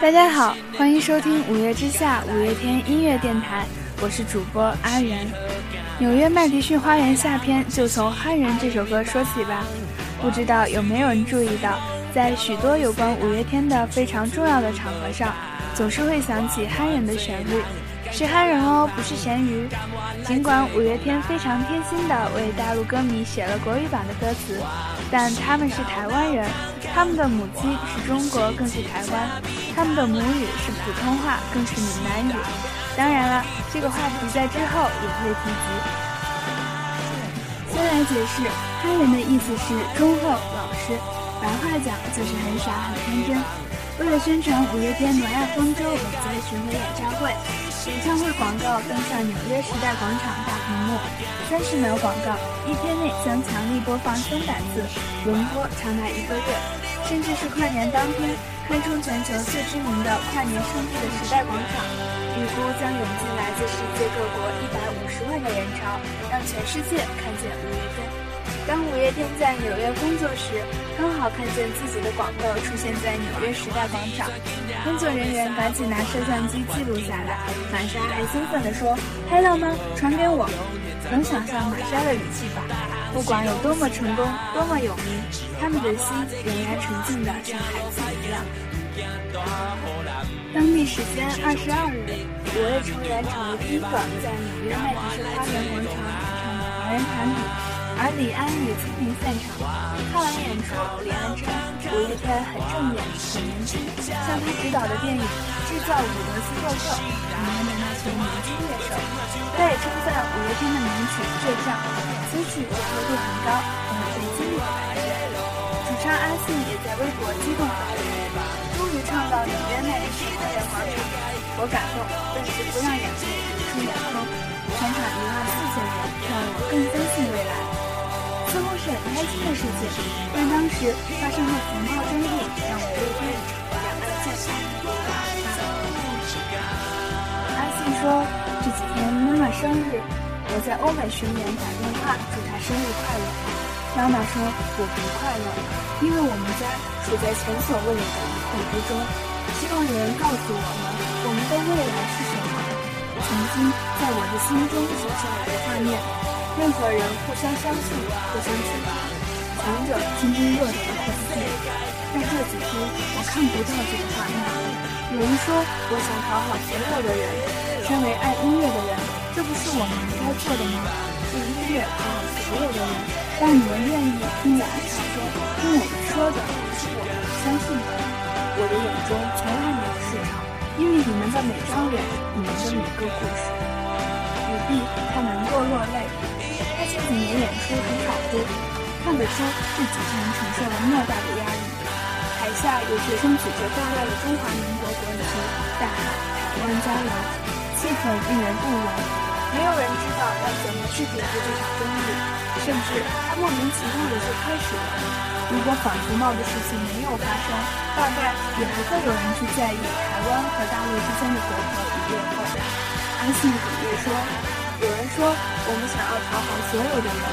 大家好，欢迎收听五月之下五月天音乐电台，我是主播阿元。纽约麦迪逊花园下篇就从《憨人》这首歌说起吧。不知道有没有人注意到，在许多有关五月天的非常重要的场合上，总是会响起《憨人》的旋律。是憨人哦，不是咸鱼。尽管五月天非常贴心地为大陆歌迷写了国语版的歌词，但他们是台湾人，他们的母亲是中国，更是台湾，他们的母语是普通话，更是闽南语。当然了，这个话题在之后也会提及。先来解释，憨人的意思是忠厚老实，白话讲就是很傻很天真。为了宣传五月天挪亚方舟美在巡回演唱会。演唱会广告登上纽约时代广场大屏幕，三十秒广告，一天内将强力播放三百次，轮播长达一个月，甚至是跨年当天，堪称全球最知名的跨年圣地的时代广场，预估将涌进来自世界各国一百五十万的人潮，让全世界看见五月天。当五月天在纽约工作时，刚好看见自己的广告出现在纽约时代广场，工作人员赶紧拿摄像机记录下来。玛莎还兴奋地说：“拍到吗？传给我。”能想象玛莎的语气吧？不管有多么成功，多么有名，他们的心仍然纯净的像孩子一样。当地时间二十二日，五位成员成为第一个在纽约麦迪逊花园广场演唱的华人团体。而李安也亲临现场，看完演出，李安称五月天很正面、很年轻，像他执导的电影《制造伍德斯托克》里面的那群年轻乐手。他也称赞五月天的名曲倔强，词曲接受度很高，很费精力的排练。主唱阿信也在微博激动发言：“终于唱到纽约麦迪逊花园广场，我感动，但是不让眼泪流出眼眶。全场一万四千人，让我更相信未来。”似乎是很开心的事情，但当时发生的风暴争议让五月天两个键盘无法阿信说：“这几天妈妈生日，我在欧美巡演打电话祝她生日快乐。妈妈说我不快乐，因为我们家处在前所未有的疑惑之中，希望有人告诉我们我们的未来是什么。曾经在我的心中写下来的画面。”任何人互相相信、互相取暖，强者倾听弱者的环境。但这几天我看不到这个画面。有人说我想讨好所有的人，身为爱音乐的人，这不是我们应该做的吗？用音乐讨好所有的人，让你们愿意听我们唱歌，听我们说的，是我们相信的。我的眼中从来没有市场，因为你们的每张脸，你们的每个故事。雨碧，他难过落泪。这几年演出很少哭，看得出这几天承受了莫大的压力。台下有学生举着高大的中华民国国旗，大喊“台湾加油”，气氛令人动容。没有人知道要怎么去解决这场争议，甚至它莫名其妙的就开始了。如果反服贸的事情没有发生，大概也不会有人去在意台湾和大陆之间的隔阂与裂缝。安信哽咽说。有人说我们想要讨好所有的人，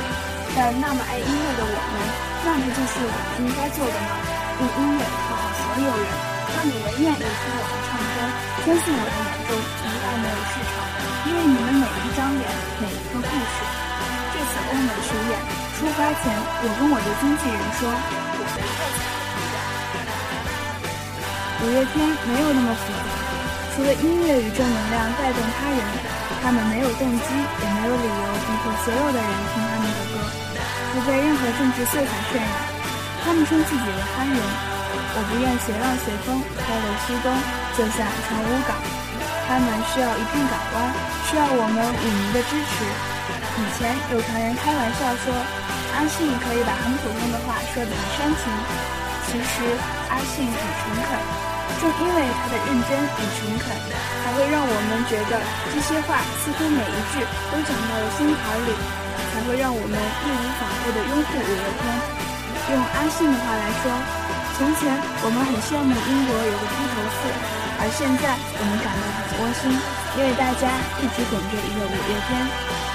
但那么爱音乐的我们，那不就是我们应该做的吗？用音乐讨好所有人，让你们愿意听我们唱歌，相信我的眼中从来没有市场，因为你们每一张脸，每一个故事。这次欧美巡演出发前，我跟我的经纪人。说，我不太想五月天没有那么复杂，除了音乐与正能量带动他人。他们没有动机，也没有理由逼迫所有的人听他们的歌，不被任何政治色彩渲染。他们称自己为憨人。我不愿随浪随风，漂流西东，就像船无港。他们需要一片港湾，需要我们舞迷的支持。以前有团员开玩笑说，阿信可以把很普通的话说得很煽情。其实阿信很诚恳。正因为他的认真与诚恳，才会让我们觉得这些话似乎每一句都讲到了心坎里，才会让我们义无反顾地拥护五月天。用阿信的话来说，从前我们很羡慕英国有个披头士，而现在我们感到很窝心，因为大家一直等着一个五月天。